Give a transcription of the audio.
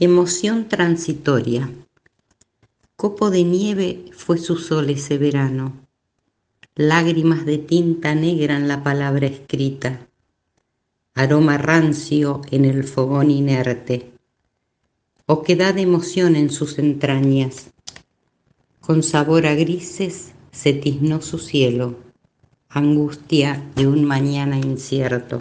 Emoción transitoria. Copo de nieve fue su sol ese verano. Lágrimas de tinta negra en la palabra escrita. Aroma rancio en el fogón inerte. Oquedad de emoción en sus entrañas. Con sabor a grises se tiznó su cielo. Angustia de un mañana incierto.